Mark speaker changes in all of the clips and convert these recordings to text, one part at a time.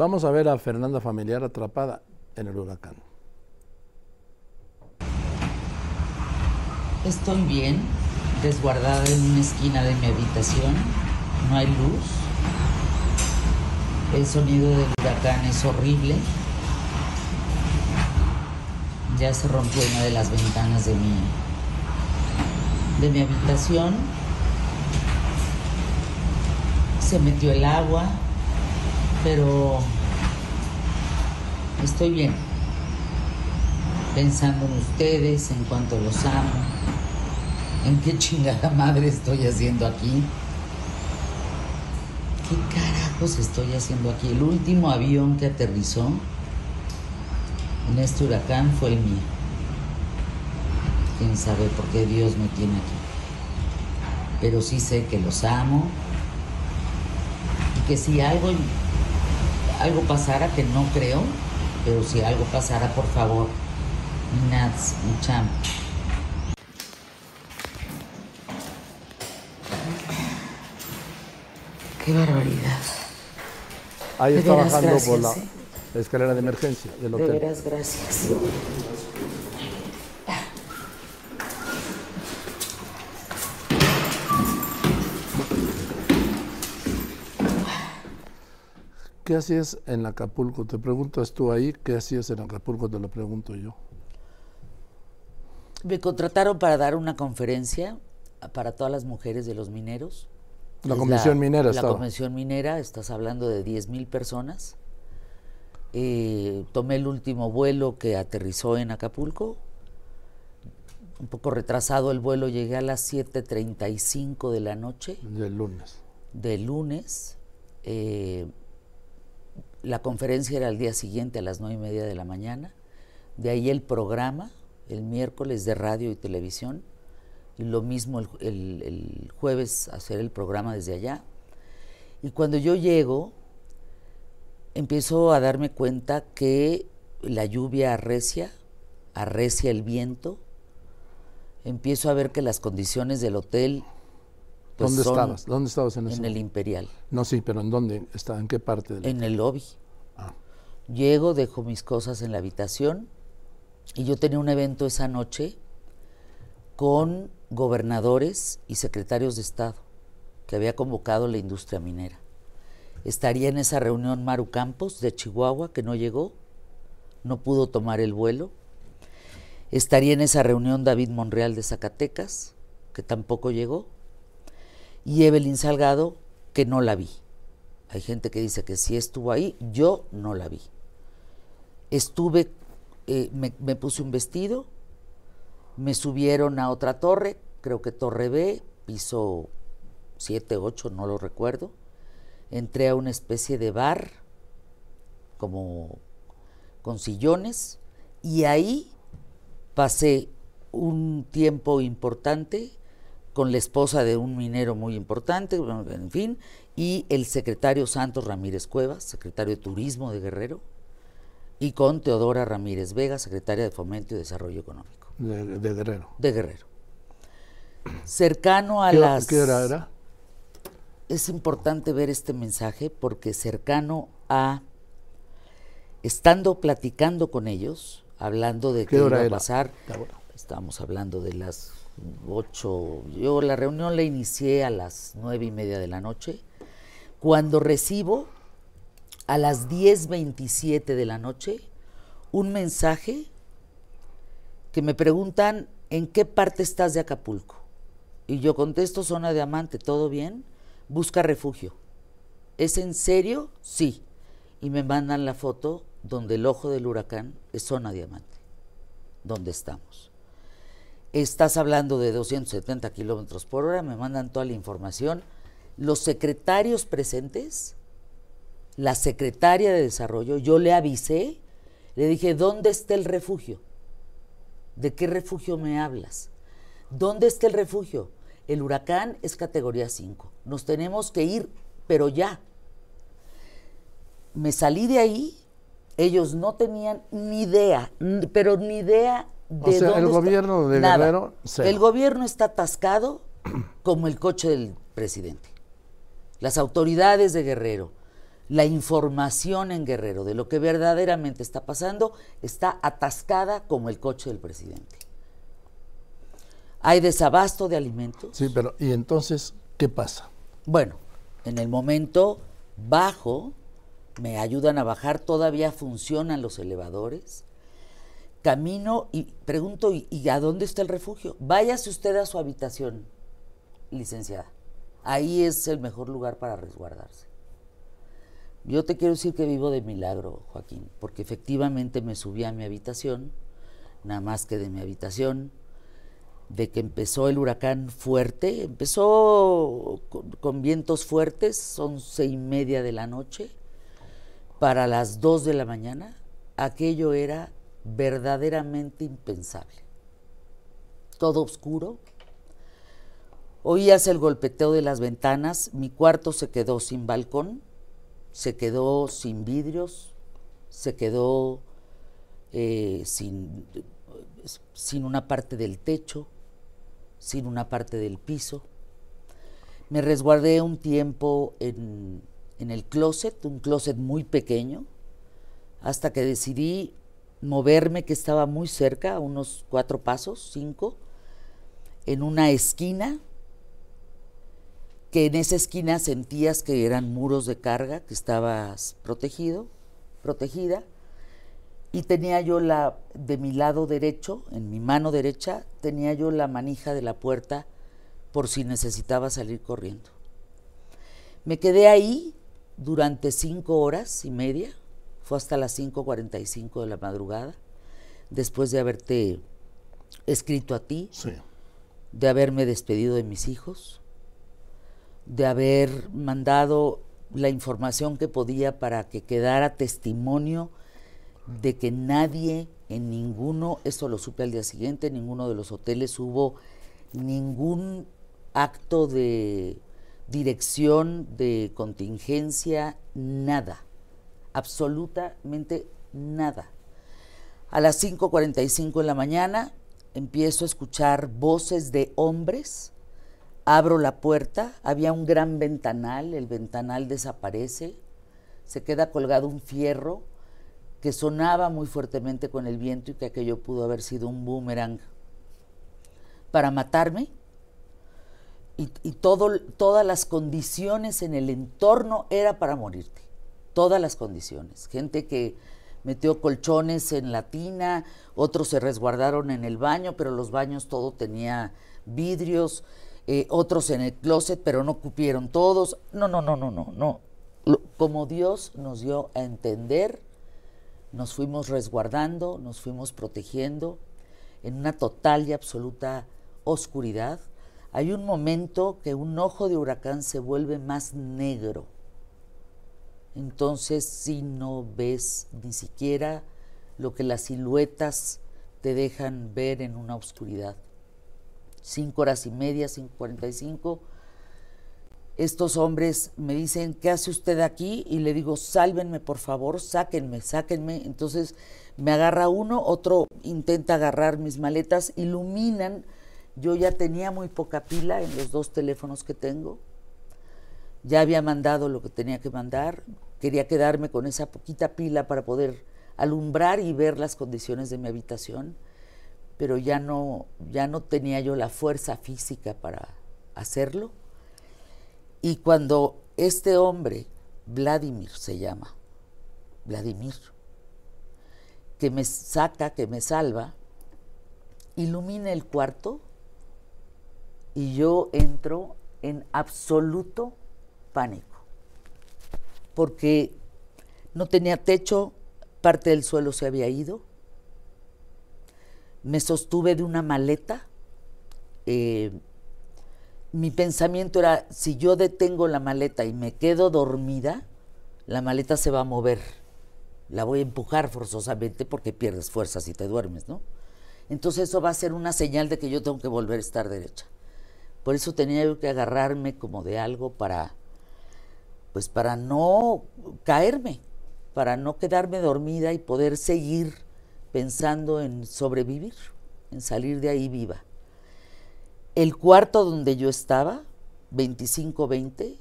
Speaker 1: Vamos a ver a Fernanda Familiar atrapada en el huracán.
Speaker 2: Estoy bien, resguardada en una esquina de mi habitación. No hay luz. El sonido del huracán es horrible. Ya se rompió una de las ventanas de mi, de mi habitación. Se metió el agua, pero estoy bien. Pensando en ustedes, en cuanto los amo, en qué chingada madre estoy haciendo aquí. ¿Qué carajos estoy haciendo aquí? El último avión que aterrizó en este huracán fue el mío. Quién sabe por qué Dios me tiene aquí. Pero sí sé que los amo y que si algo, algo pasara, que no creo, pero si algo pasara, por favor, Nats, mi champ, Qué barbaridad.
Speaker 1: Ahí
Speaker 2: De
Speaker 1: está
Speaker 2: veras,
Speaker 1: bajando por la
Speaker 2: ¿eh?
Speaker 1: escalera de emergencia del
Speaker 2: De
Speaker 1: hotel.
Speaker 2: veras, gracias.
Speaker 1: ¿Qué hacías en Acapulco? Te preguntas tú ahí, ¿qué hacías en Acapulco? Te lo pregunto yo.
Speaker 2: Me contrataron para dar una conferencia para todas las mujeres de los mineros.
Speaker 1: La
Speaker 2: Es
Speaker 1: Convención Minera
Speaker 2: La
Speaker 1: estaba.
Speaker 2: Convención Minera, estás hablando de 10 mil personas. Eh, tomé el último vuelo que aterrizó en Acapulco. Un poco retrasado el vuelo, llegué a las 7.35 de la noche
Speaker 1: Del lunes.
Speaker 2: del lunes. Eh, la conferencia era el día siguiente a las nueve y media de la mañana. De ahí el programa, el miércoles de radio y televisión. Y lo mismo el, el- el jueves hacer el programa desde allá. Y cuando yo llego, empiezo a darme cuenta que la lluvia arrecia, arrecia el viento. Empiezo a ver que las condiciones del hotel pues,
Speaker 1: ¿Dónde
Speaker 2: son
Speaker 1: estabas? ¿Dónde estabas en ese
Speaker 2: en el Imperial,
Speaker 1: No, sí, pero ¿en dónde está? ¿En qué parte? Del...
Speaker 2: en el lobby.
Speaker 1: Ah.
Speaker 2: Llego, dejo mis cosas en la habitación y yo tenía un evento esa noche con gobernadores y secretarios de Estado que había convocado la industria minera. Estaría en esa reunión Maru Campos de Chihuahua, que no llegó, no pudo tomar el vuelo. Estaría en esa reunión David Monreal de Zacatecas, que tampoco llegó. Y Evelyn Salgado, que no la vi. Hay gente que dice que sí estuvo ahí, yo no la vi. Estuve, eh, me, me puse un vestido, me subieron a otra torre, creo que Torre B, piso 7, 8, no lo recuerdo. Entré a una especie de bar, como con sillones, y ahí pasé un tiempo importante con la esposa de un minero muy importante, en fin, y el secretario Santos Ramírez Cuevas, secretario de Turismo de Guerrero, y con Teodora Ramírez Vega, secretaria de Fomento y Desarrollo Económico
Speaker 1: De, de Guerrero.
Speaker 2: de Guerrero. Cercano a
Speaker 1: ¿Qué,
Speaker 2: las...
Speaker 1: ¿Qué hora era?
Speaker 2: Es importante ver este mensaje porque cercano a... Estando platicando con ellos, hablando de
Speaker 1: ¿Qué
Speaker 2: qué iba a
Speaker 1: era?
Speaker 2: pasar, estábamos hablando de las ocho, yo la reunión la inicié a las nueve y media de la noche, cuando recibo a las 10.27 de la noche un mensaje que me preguntan en qué parte estás de Acapulco. Y yo contesto, zona diamante, ¿todo bien? Busca refugio. ¿Es en serio? Sí. Y me mandan la foto donde el ojo del huracán es zona diamante, donde estamos. Estás hablando de 270 kilómetros por hora, me mandan toda la información. Los secretarios presentes, la secretaria de Desarrollo, yo le avisé, le dije, ¿dónde está el refugio? ¿De qué refugio me hablas? ¿Dónde está el refugio? El huracán es categoría 5. Nos tenemos que ir, pero ya. Me salí de ahí, ellos no tenían ni idea, pero ni idea de
Speaker 1: O sea, el
Speaker 2: está-
Speaker 1: gobierno de. Guerrero.
Speaker 2: El gobierno está atascado como el coche del presidente. Las autoridades de Guerrero, la información en Guerrero de lo que verdaderamente está pasando está atascada como el coche del presidente. Hay desabasto de alimentos.
Speaker 1: Sí, pero ¿y entonces qué pasa?
Speaker 2: Bueno, en el momento bajo, me ayudan a bajar, todavía funcionan los elevadores. Camino y pregunto, ¿y, a dónde está el refugio? Váyase usted a su habitación, licenciada. Ahí es el mejor lugar para resguardarse. Yo te quiero decir que vivo de milagro, Joaquín, porque efectivamente me subí a mi habitación, nada más que de mi habitación, de que empezó el huracán fuerte, empezó con, vientos fuertes, once y media de la noche, para las dos de la mañana, aquello era verdaderamente impensable. Todo oscuro, oías el golpeteo de las ventanas, mi cuarto se quedó sin balcón, se quedó sin vidrios, se quedó eh, sin, sin una parte del techo, sin una parte del piso. Me resguardé un tiempo en, el closet, un closet muy pequeño, hasta que decidí moverme, que estaba muy cerca, a unos cuatro pasos, cinco, en una esquina, que en esa esquina sentías que eran muros de carga, que estabas protegido, protegida, y tenía yo la, de mi lado derecho, en mi mano derecha, tenía yo la manija de la puerta por si necesitaba salir corriendo. Me quedé ahí durante cinco horas y media, fue hasta las 5.45 de la madrugada, después de haberte escrito a ti, de haberme despedido de mis hijos, de haber mandado la información que podía para que quedara testimonio de que nadie en ninguno, esto lo supe al día siguiente, en ninguno de los hoteles hubo ningún acto de dirección, de contingencia, nada, absolutamente nada. A las 5.45 de la mañana empiezo a escuchar voces de hombres, abro la puerta, había un gran ventanal, el ventanal desaparece, se queda colgado un fierro, que sonaba muy fuertemente con el viento y que aquello pudo haber sido un boomerang para matarme. Y, todas las condiciones en el entorno era para morirte. Todas las condiciones. Gente que metió colchones en la tina, otros se resguardaron en el baño, pero los baños todo tenía vidrios, eh, otros en el closet, pero no cupieron todos. No, no, no, no, no, no. Como Dios nos dio a entender nos fuimos resguardando, nos fuimos protegiendo en una total y absoluta oscuridad. Hay un momento que un ojo de huracán se vuelve más negro. Entonces si no ves ni siquiera lo que las siluetas te dejan ver en una oscuridad. Cinco horas y media, cinco cuarenta y cinco, estos hombres me dicen, ¿qué hace usted aquí? Y le digo, sálvenme por favor, sáquenme, sáquenme. Entonces me agarra uno, otro intenta agarrar mis maletas, iluminan. Yo ya tenía muy poca pila en los dos teléfonos que tengo. Ya había mandado lo que tenía que mandar. Quería quedarme con esa poquita pila para poder alumbrar y ver las condiciones de mi habitación, pero ya no, ya no tenía yo la fuerza física para hacerlo y cuando este hombre, Vladimir se llama, Vladimir, que me saca, que me salva, ilumina el cuarto y yo entro en absoluto pánico, porque no tenía techo, parte del suelo se había ido, me sostuve de una maleta, eh, mi pensamiento era, si yo detengo la maleta y me quedo dormida, la maleta se va a mover. La voy a empujar forzosamente porque pierdes fuerza si te duermes, ¿no? Entonces eso va a ser una señal de que yo tengo que volver a estar derecha. Por eso tenía yo que agarrarme como de algo para, pues para no caerme, para no quedarme dormida y poder seguir pensando en sobrevivir, en salir de ahí viva. El cuarto donde yo estaba, 25-20,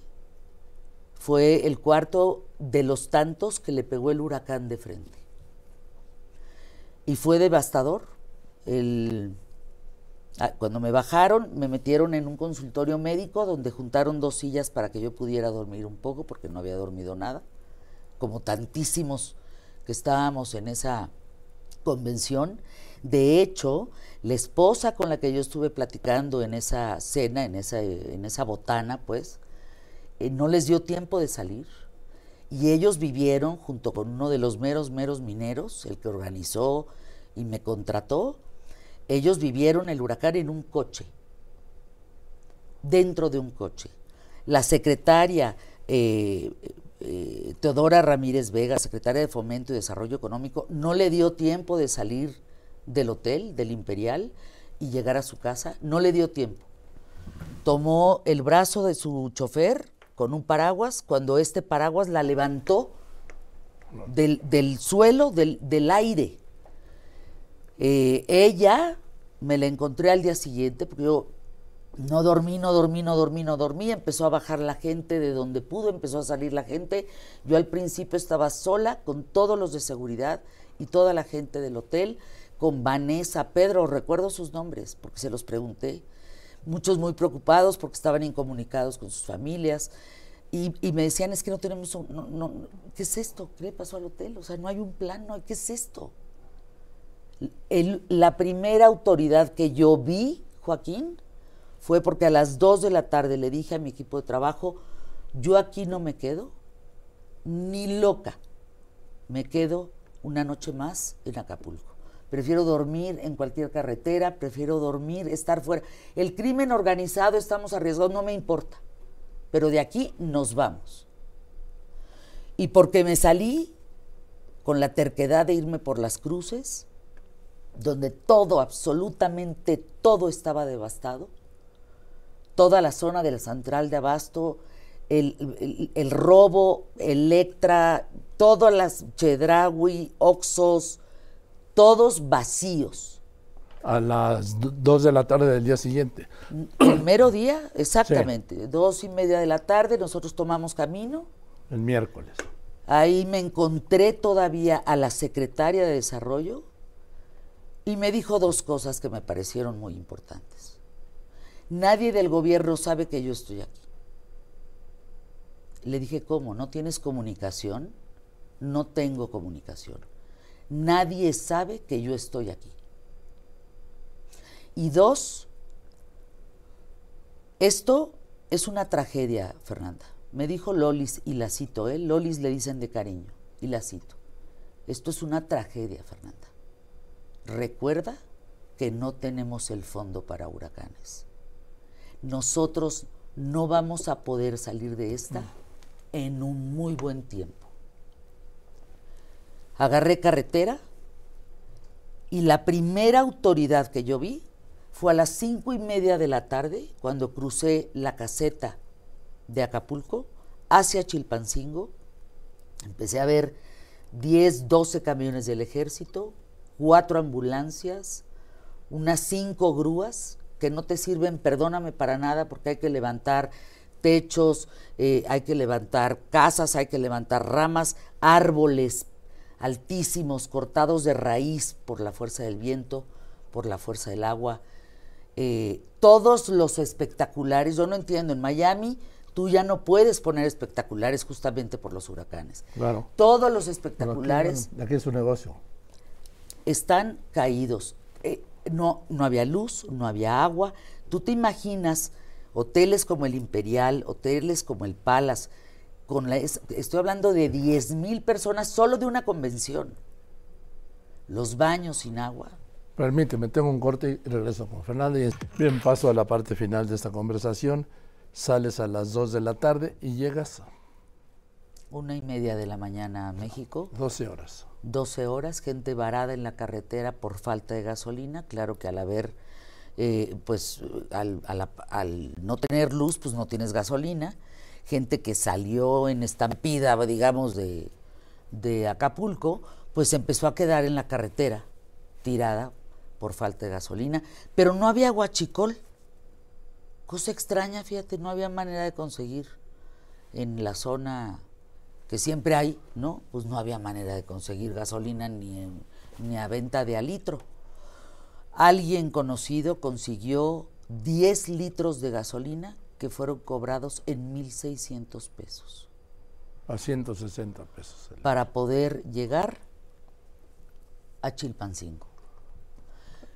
Speaker 2: fue el cuarto de los tantos que le pegó el huracán de frente. Y fue devastador. El, cuando me bajaron, me metieron en un consultorio médico donde juntaron dos sillas para que yo pudiera dormir un poco, porque no había dormido nada, como tantísimos que estábamos en esa convención. De hecho, la esposa con la que yo estuve platicando en esa cena, en esa, en esa botana, pues, eh, no les dio tiempo de salir. Y ellos vivieron junto con uno de los meros, meros mineros, el que organizó y me contrató, ellos vivieron el huracán en un coche, dentro de un coche. La secretaria eh, eh, Teodora Ramírez Vega, secretaria de Fomento y Desarrollo Económico, no le dio tiempo de salir del hotel, del Imperial, y llegar a su casa, no le dio tiempo. Tomó el brazo de su chofer con un paraguas, cuando este paraguas la levantó del, suelo, del, aire. Eh, ella me la encontré al día siguiente, porque yo no dormí, no dormí, no dormí, no dormí. Empezó a bajar la gente de donde pudo, empezó a salir la gente. Yo al principio estaba sola con todos los de seguridad y toda la gente del hotel, con Vanessa, Pedro, recuerdo sus nombres porque se los pregunté. Muchos muy preocupados porque estaban incomunicados con sus familias. Y, me decían, es que no tenemos, no, ¿qué es esto? ¿Qué le pasó al hotel? O sea, no hay un plan, no, ¿qué es esto? La primera autoridad que yo vi, Joaquín, fue porque a las 2 de la tarde le dije a mi equipo de trabajo, yo aquí no me quedo, ni loca, me quedo una noche más en Acapulco. Prefiero dormir en cualquier carretera, prefiero dormir, estar fuera. El crimen organizado, estamos arriesgados, no me importa. Pero de aquí nos vamos. Y porque me salí con la terquedad de irme por las cruces, donde todo, absolutamente todo estaba devastado, toda la zona de la central de Abasto, el, robo, Electra, todas las Chedraui, Oxos, todos vacíos.
Speaker 1: A las dos de la tarde del día siguiente.
Speaker 2: El mero día, exactamente. Dos y media de la tarde, nosotros tomamos camino.
Speaker 1: El miércoles.
Speaker 2: Ahí me encontré todavía a la secretaria de Desarrollo y me dijo dos cosas que me parecieron muy importantes. Nadie del gobierno sabe que yo estoy aquí. Le dije, ¿cómo? ¿No tienes comunicación? No tengo comunicación. Nadie sabe que yo estoy aquí. Y dos, esto es una tragedia, Fernanda. Me dijo Lolis, y la cito, ¿eh? Lolis le dicen de cariño, y la cito. Esto es una tragedia, Fernanda. Recuerda que no tenemos el fondo para huracanes nosotros no vamos a poder salir de esta en un muy buen tiempo. Agarré carretera y la primera autoridad que yo vi fue a las cinco y media de la tarde cuando crucé la caseta de Acapulco hacia Chilpancingo. Empecé a ver 10, 12 camiones del ejército, cuatro ambulancias, unas cinco grúas que no te sirven, perdóname para nada, porque hay que levantar techos, eh, hay que levantar casas, hay que levantar ramas, árboles altísimos, cortados de raíz por la fuerza del viento, por la fuerza del agua. Eh, todos los espectaculares, yo no entiendo, en Miami tú ya no puedes poner espectaculares justamente por los huracanes.
Speaker 1: Claro.
Speaker 2: Todos los espectaculares.
Speaker 1: Aquí, es su negocio.
Speaker 2: Están caídos. Eh, no, no había luz, no había agua. Tú te imaginas hoteles como el Imperial, hoteles como el Palace, con la, estoy hablando de 10 mil personas solo de una convención. Los baños sin agua.
Speaker 1: Permíteme, tengo un corte y regreso con Fernando. Y bien, paso a la parte final de esta conversación. Sales a las 2 de la tarde y llegas.
Speaker 2: Una y media de la mañana a México.
Speaker 1: 12 horas.
Speaker 2: 12 horas, gente varada en la carretera por falta de gasolina, claro que al haber, eh, pues al, no tener luz, pues no tienes gasolina, gente que salió en estampida, digamos, de, de Acapulco, pues empezó a quedar en la carretera, tirada por falta de gasolina, pero no había guachicol, cosa extraña, fíjate, no había manera de conseguir en la zona que siempre hay, ¿no? Pues no había manera de conseguir gasolina ni, ni a venta de a litro. Alguien conocido consiguió 10 litros de gasolina que fueron cobrados en 1.600 pesos.
Speaker 1: A 160 pesos.
Speaker 2: Para poder llegar a Chilpancingo.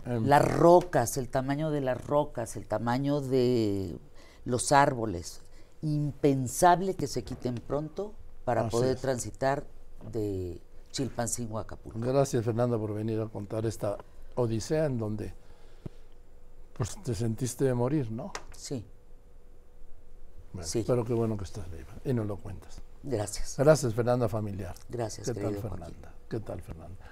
Speaker 2: Em, las rocas, el tamaño de las rocas, el tamaño de los árboles, impensable que se quiten pronto para poder transitar de Chilpancingo a Acapulco.
Speaker 1: Gracias Fernanda por venir a contar esta odisea en donde pues te sentiste de morir, ¿no?
Speaker 2: Sí.
Speaker 1: Bueno, sí. Pero qué bueno que estás viva y nos lo cuentas.
Speaker 2: Gracias.
Speaker 1: Gracias Fernanda familiar.
Speaker 2: Gracias.
Speaker 1: ¿Qué tal Fernanda? ¿Qué tal Fernanda?